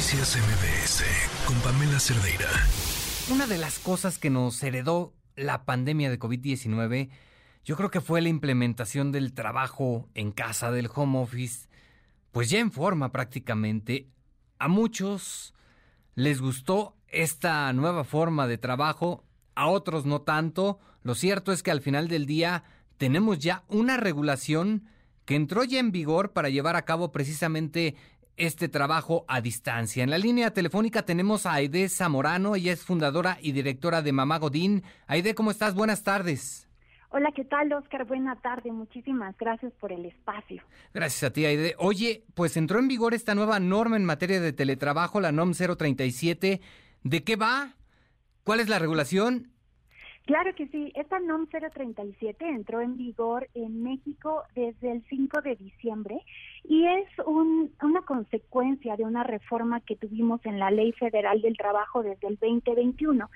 Noticias MBS con Pamela Cerdeira. Una de las cosas que nos heredó la pandemia de COVID-19, yo creo que fue la implementación del trabajo en casa, del home office, pues ya en forma prácticamente. A muchos les gustó esta nueva forma de trabajo, a otros no tanto. Lo cierto es que al final del día tenemos ya una regulación que entró ya en vigor para llevar a cabo precisamente este trabajo a distancia. En la línea telefónica tenemos a Aide Zamorano, ella es fundadora y directora de Mamá Godín. Aide, ¿cómo estás? Buenas tardes. Hola, ¿qué tal, Oscar? Buena tarde. Muchísimas gracias por el espacio. Gracias a ti, Aide. Oye, pues entró en vigor esta nueva norma en materia de teletrabajo, la NOM 037. ¿De qué va? ¿Cuál es la regulación? Claro que sí, esta NOM 037 entró en vigor en México desde el 5 de diciembre y es una consecuencia de una reforma que tuvimos en la Ley Federal del Trabajo desde el 2021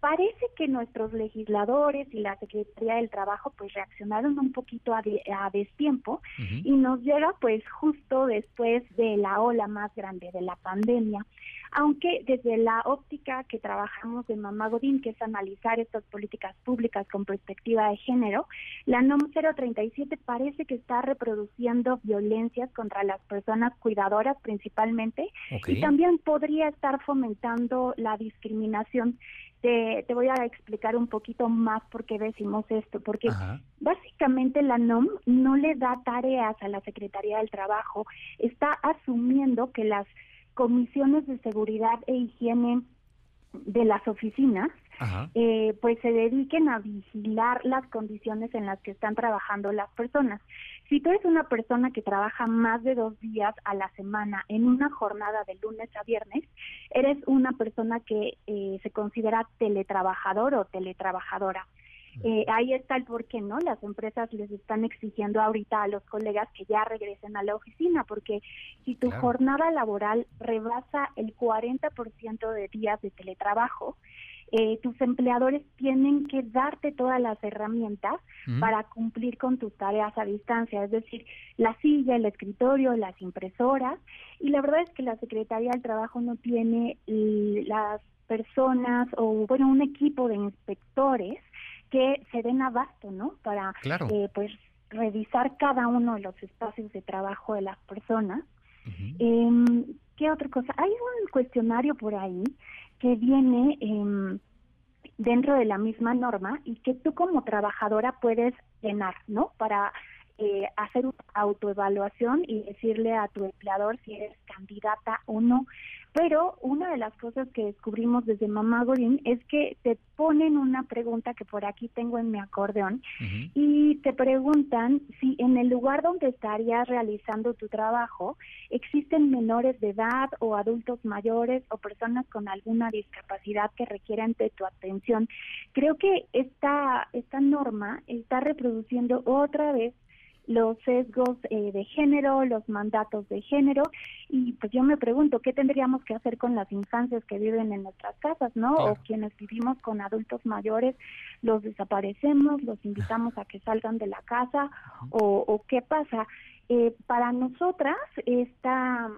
parece que nuestros legisladores y la Secretaría del Trabajo pues reaccionaron un poquito a, destiempo y nos llega pues justo después de la ola más grande de la pandemia. Aunque desde la óptica que trabajamos de Mamá Godín, que es analizar estas políticas públicas con perspectiva de género, la NOM 037 parece que está reproduciendo violencias contra las personas cuidadoras principalmente y también podría estar fomentando la discriminación te, voy a explicar un poquito más por qué decimos esto, porque básicamente la NOM no le da tareas a la Secretaría del Trabajo, está asumiendo que las comisiones de seguridad e higiene de las oficinas, eh, pues se dediquen a vigilar las condiciones en las que están trabajando las personas. Si tú eres una persona que trabaja más de dos días a la semana en una jornada de lunes a viernes, eres una persona que eh, se considera teletrabajador o teletrabajadora. Eh, ahí está el por qué, ¿no? Las empresas les están exigiendo ahorita a los colegas que ya regresen a la oficina, porque si tu jornada laboral rebasa el 40% de días de teletrabajo, eh, tus empleadores tienen que darte todas las herramientas para cumplir con tus tareas a distancia, es decir, la silla, el escritorio, las impresoras. Y la verdad es que la Secretaría del Trabajo no tiene las personas o, bueno, un equipo de inspectores que se den abasto, ¿no? Para, eh, pues, revisar cada uno de los espacios de trabajo de las personas. Em, ¿Qué otra cosa? Hay un cuestionario por ahí que viene eh, dentro de la misma norma y que tú como trabajadora puedes llenar, ¿no? Para eh, hacer una autoevaluación y decirle a tu empleador si eres candidata o no. Pero una de las cosas que descubrimos desde Mamá Godín es que te ponen una pregunta que por aquí tengo en mi acordeón y te preguntan si en el lugar donde estarías realizando tu trabajo existen menores de edad o adultos mayores o personas con alguna discapacidad que requieran de tu atención. Creo que esta, esta norma está reproduciendo otra vez los sesgos eh, de género, los mandatos de género, y pues yo me pregunto, ¿qué tendríamos que hacer con las infancias que viven en nuestras casas, no? O quienes vivimos con adultos mayores, los desaparecemos, los invitamos a que salgan de la casa, o, qué pasa. Eh, para nosotras, esta,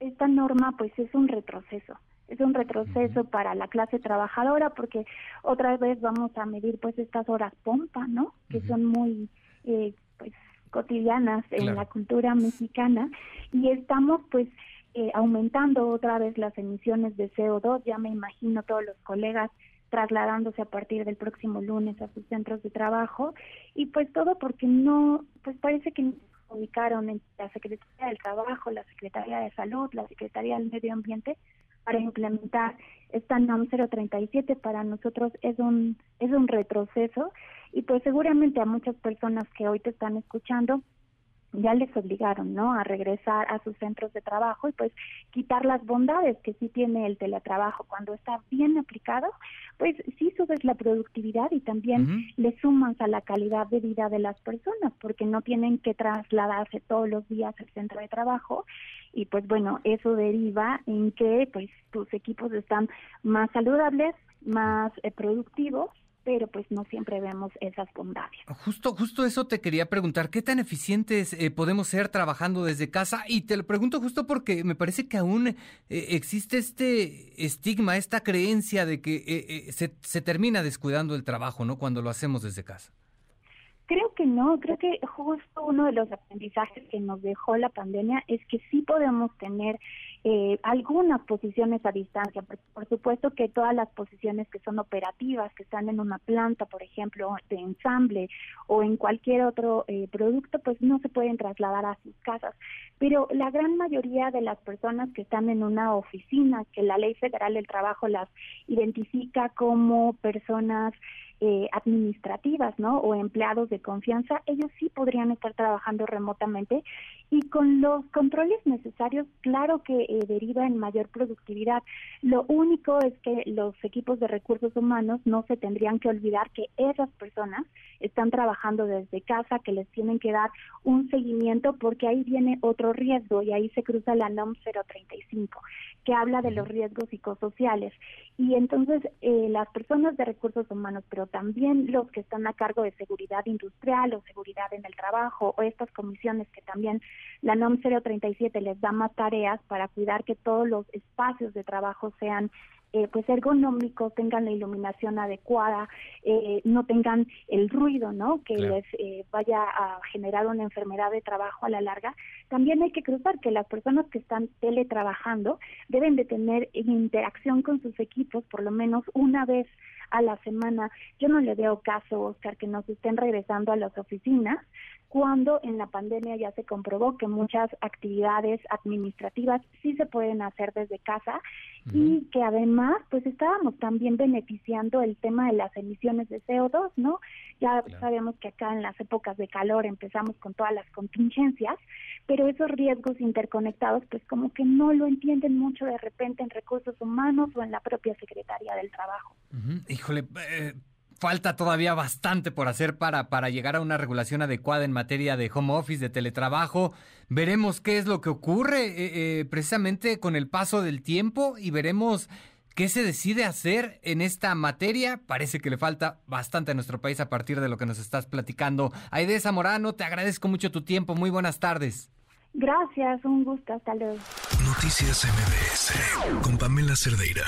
esta norma pues es un retroceso. Es un retroceso para la clase trabajadora porque otra vez vamos a medir pues estas horas pompa, ¿no? Que son muy eh, pues cotidianas en la cultura mexicana y estamos pues eh, aumentando otra vez las emisiones de CO2, ya me imagino todos los colegas trasladándose a partir del próximo lunes a sus centros de trabajo. Y pues todo porque no, pues parece que no se ubicaron en la Secretaría del Trabajo, la Secretaría de Salud, la Secretaría del Medio Ambiente para implementar esta NOM 037 para nosotros es un es un retroceso. Y pues seguramente a muchas personas que hoy te están escuchando ya les obligaron, ¿no? A regresar a sus centros de trabajo y pues quitar las bondades que sí tiene el teletrabajo. Cuando está bien aplicado, pues sí subes la productividad y también le sumas a la calidad de vida de las personas porque no tienen que trasladarse todos los días al centro de trabajo y pues bueno, eso deriva en que pues tus equipos están más saludables, más eh, productivos pero pues no siempre vemos esas bondades. Justo, justo eso te quería preguntar, ¿qué tan eficientes eh, podemos ser trabajando desde casa? Y te lo pregunto justo porque me parece que aún eh, existe este estigma, esta creencia de que eh, se, se termina descuidando el trabajo, ¿no? Cuando lo hacemos desde casa. Creo que no, creo que justo uno de los aprendizajes que nos dejó la pandemia es que sí podemos tener eh, algunas posiciones a distancia. Por, supuesto que todas las posiciones que son operativas, que están en una planta, por ejemplo, de ensamble o en cualquier otro eh, producto, pues no se pueden trasladar a sus casas. Pero la gran mayoría de las personas que están en una oficina, que la Ley Federal del Trabajo las identifica como personas eh, administrativas, ¿no? O empleados de confianza, ellos sí podrían estar trabajando remotamente y con los controles necesarios, claro que eh, deriva en mayor productividad. Lo único es que los equipos de recursos humanos no se tendrían que olvidar que esas personas están trabajando desde casa, que les tienen que dar un seguimiento porque ahí viene otro riesgo y ahí se cruza la NOM 035 que habla de los riesgos psicosociales. Y entonces eh, las personas de recursos humanos, pero también los que están a cargo de seguridad industrial o seguridad en el trabajo o estas comisiones que también la NOM 037 les da más tareas para cuidar que todos los espacios de trabajo sean eh, pues ergonómicos, tengan la iluminación adecuada, eh, no tengan el ruido, ¿no? Que les eh, vaya a generar una enfermedad de trabajo a la larga. También hay que cruzar que las personas que están teletrabajando deben de tener interacción con sus equipos por lo menos una vez a la semana. Yo no le veo caso, Oscar, que nos estén regresando a las oficinas cuando en la pandemia ya se comprobó que muchas actividades administrativas sí se pueden hacer desde casa y que además pues estábamos también beneficiando el tema de las emisiones de CO2, ¿no? Ya sabemos que acá en las épocas de calor empezamos con todas las contingencias, pero esos riesgos interconectados pues como que no lo entienden mucho de repente en recursos humanos o en la propia Secretaría del Trabajo. Híjole, eh, falta todavía bastante por hacer para, para llegar a una regulación adecuada en materia de home office, de teletrabajo. Veremos qué es lo que ocurre eh, eh, precisamente con el paso del tiempo y veremos qué se decide hacer en esta materia. Parece que le falta bastante a nuestro país a partir de lo que nos estás platicando. Aide Zamorano, te agradezco mucho tu tiempo. Muy buenas tardes. Gracias, un gusto. Hasta luego. Noticias MBS con Pamela Cerdeira.